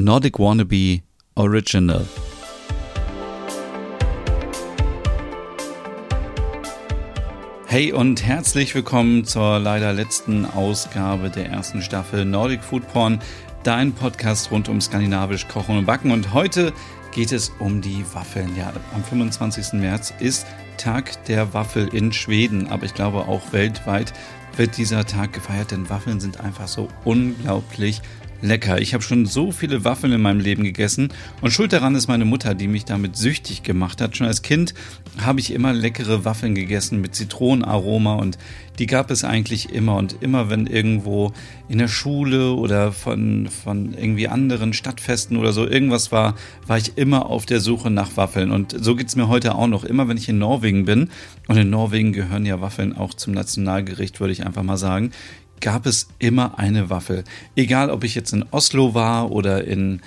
Nordic Wannabe Original. Hey und herzlich willkommen zur leider letzten Ausgabe der ersten Staffel Nordic Food Porn, dein Podcast rund um skandinavisch Kochen und Backen. Und heute geht es um die Waffeln. Ja, am 25. März ist Tag der Waffel in Schweden, aber ich glaube auch weltweit wird dieser Tag gefeiert, denn Waffeln sind einfach so unglaublich lecker. Ich habe schon so viele Waffeln in meinem Leben gegessen und schuld daran ist meine Mutter, die mich damit süchtig gemacht hat. Schon als Kind habe ich immer leckere Waffeln gegessen mit Zitronenaroma und die gab es eigentlich immer und immer, wenn irgendwo in der Schule oder von, von irgendwie anderen Stadtfesten oder so irgendwas war, war ich immer auf der Suche nach Waffeln und so geht's mir heute auch noch. Immer wenn ich in Norwegen bin und in Norwegen gehören ja Waffeln auch zum Nationalgericht, würde ich einfach mal sagen gab es immer eine Waffel. Egal, ob ich jetzt in Oslo war oder in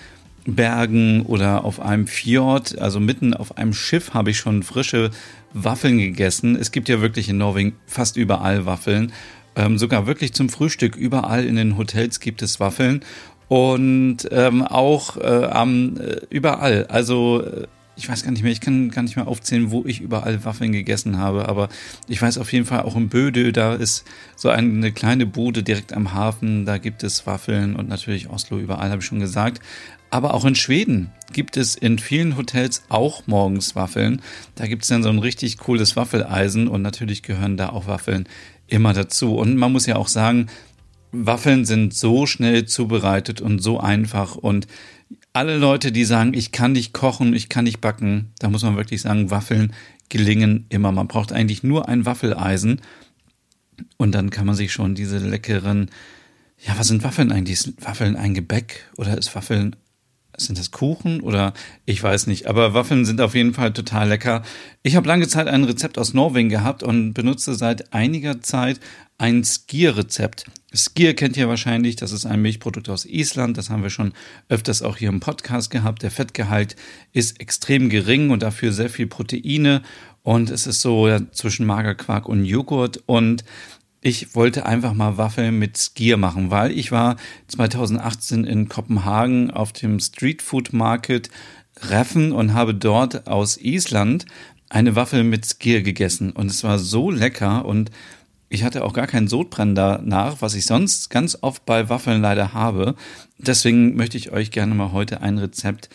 Bergen oder auf einem Fjord, also mitten auf einem Schiff habe ich schon frische Waffeln gegessen. Es gibt ja wirklich in Norwegen fast überall Waffeln. Ähm, sogar wirklich zum Frühstück. Überall in den Hotels gibt es Waffeln. Und ähm, auch äh, am, äh, überall. Also äh, ich weiß gar nicht mehr, ich kann gar nicht mehr aufzählen, wo ich überall Waffeln gegessen habe, aber ich weiß auf jeden Fall auch in Böde, da ist so eine kleine Bude direkt am Hafen, da gibt es Waffeln und natürlich Oslo überall, habe ich schon gesagt. Aber auch in Schweden gibt es in vielen Hotels auch morgens Waffeln. Da gibt es dann so ein richtig cooles Waffeleisen und natürlich gehören da auch Waffeln immer dazu. Und man muss ja auch sagen, Waffeln sind so schnell zubereitet und so einfach und alle Leute, die sagen, ich kann nicht kochen, ich kann nicht backen, da muss man wirklich sagen, Waffeln gelingen immer. Man braucht eigentlich nur ein Waffeleisen und dann kann man sich schon diese leckeren, ja, was sind Waffeln eigentlich? Ist Waffeln ein Gebäck oder ist Waffeln sind das Kuchen oder ich weiß nicht, aber Waffeln sind auf jeden Fall total lecker. Ich habe lange Zeit ein Rezept aus Norwegen gehabt und benutze seit einiger Zeit ein Skier-Rezept. Skier kennt ihr wahrscheinlich, das ist ein Milchprodukt aus Island, das haben wir schon öfters auch hier im Podcast gehabt. Der Fettgehalt ist extrem gering und dafür sehr viel Proteine und es ist so zwischen Magerquark und Joghurt und ich wollte einfach mal Waffeln mit Skier machen, weil ich war 2018 in Kopenhagen auf dem Street Food Market Reffen und habe dort aus Island eine Waffel mit Skier gegessen und es war so lecker und ich hatte auch gar keinen Sodbrennen danach, was ich sonst ganz oft bei Waffeln leider habe. Deswegen möchte ich euch gerne mal heute ein Rezept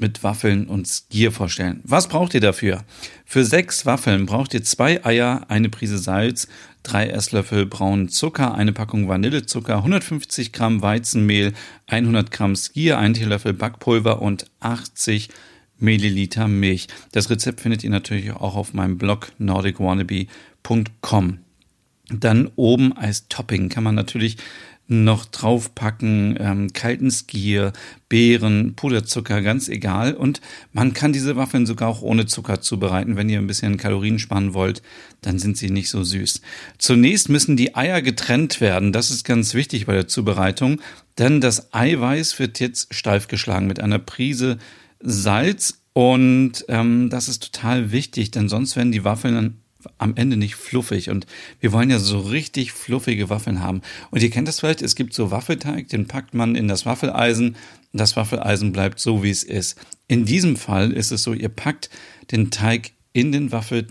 mit Waffeln und Skier vorstellen. Was braucht ihr dafür? Für sechs Waffeln braucht ihr zwei Eier, eine Prise Salz, drei Esslöffel braunen Zucker, eine Packung Vanillezucker, 150 Gramm Weizenmehl, 100 Gramm Skier, ein Teelöffel Backpulver und 80 Milliliter Milch. Das Rezept findet ihr natürlich auch auf meinem Blog nordicwannabe.com. Dann oben als Topping kann man natürlich noch draufpacken, ähm, kalten Skier, Beeren, Puderzucker, ganz egal. Und man kann diese Waffeln sogar auch ohne Zucker zubereiten. Wenn ihr ein bisschen Kalorien sparen wollt, dann sind sie nicht so süß. Zunächst müssen die Eier getrennt werden. Das ist ganz wichtig bei der Zubereitung, denn das Eiweiß wird jetzt steif geschlagen mit einer Prise Salz. Und ähm, das ist total wichtig, denn sonst werden die Waffeln am Ende nicht fluffig. Und wir wollen ja so richtig fluffige Waffeln haben. Und ihr kennt das vielleicht, es gibt so Waffelteig, den packt man in das Waffeleisen. Das Waffeleisen bleibt so, wie es ist. In diesem Fall ist es so, ihr packt den Teig in den Waffel,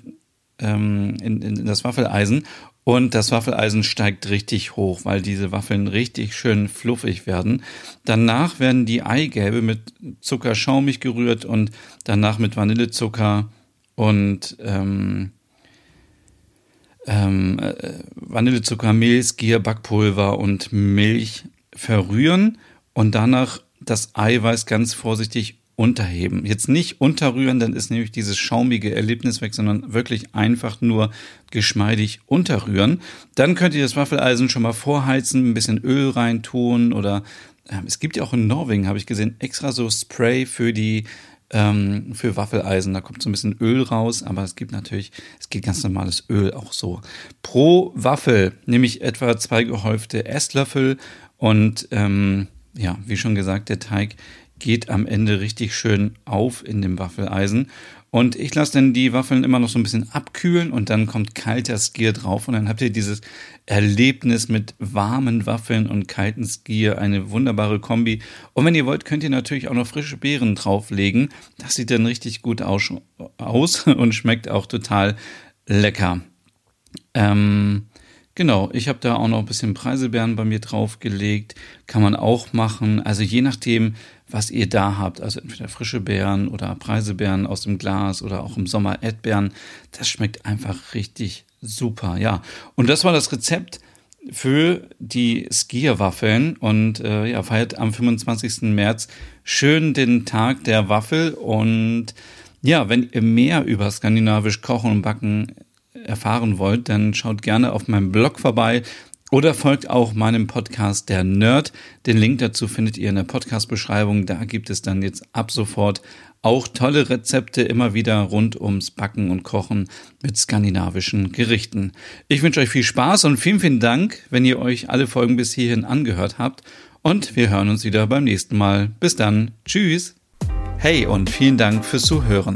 ähm, in, in das Waffeleisen und das Waffeleisen steigt richtig hoch, weil diese Waffeln richtig schön fluffig werden. Danach werden die Eigelbe mit Zucker schaumig gerührt und danach mit Vanillezucker und ähm, ähm, äh, Vanillezucker, Mehl, Skier, Backpulver und Milch verrühren und danach das Eiweiß ganz vorsichtig unterheben. Jetzt nicht unterrühren, dann ist nämlich dieses schaumige Erlebnis weg, sondern wirklich einfach nur geschmeidig unterrühren. Dann könnt ihr das Waffeleisen schon mal vorheizen, ein bisschen Öl reintun oder äh, es gibt ja auch in Norwegen, habe ich gesehen, extra so Spray für die ähm, für Waffeleisen. Da kommt so ein bisschen Öl raus, aber es gibt natürlich, es geht ganz normales Öl auch so. Pro Waffel nehme ich etwa zwei gehäufte Esslöffel und ähm, ja, wie schon gesagt, der Teig geht am Ende richtig schön auf in dem Waffeleisen. Und ich lasse dann die Waffeln immer noch so ein bisschen abkühlen und dann kommt kalter Skier drauf und dann habt ihr dieses Erlebnis mit warmen Waffeln und kalten Skier, eine wunderbare Kombi. Und wenn ihr wollt, könnt ihr natürlich auch noch frische Beeren drauflegen. Das sieht dann richtig gut aus, und schmeckt auch total lecker. Ähm, Genau, ich habe da auch noch ein bisschen Preiselbeeren bei mir draufgelegt. Kann man auch machen. Also je nachdem, was ihr da habt. Also entweder frische Beeren oder Preiselbeeren aus dem Glas oder auch im Sommer Erdbeeren. Das schmeckt einfach richtig super. Ja, und das war das Rezept für die Skierwaffeln und äh, ja, feiert am 25. März schön den Tag der Waffel und ja, wenn ihr mehr über skandinavisch Kochen und Backen erfahren wollt, dann schaut gerne auf meinem Blog vorbei oder folgt auch meinem Podcast Der Nerd. Den Link dazu findet ihr in der Podcast-Beschreibung. Da gibt es dann jetzt ab sofort auch tolle Rezepte immer wieder rund ums Backen und Kochen mit skandinavischen Gerichten. Ich wünsche euch viel Spaß und vielen, vielen Dank, wenn ihr euch alle Folgen bis hierhin angehört habt. Und wir hören uns wieder beim nächsten Mal. Bis dann. Tschüss. Hey und vielen Dank fürs Zuhören.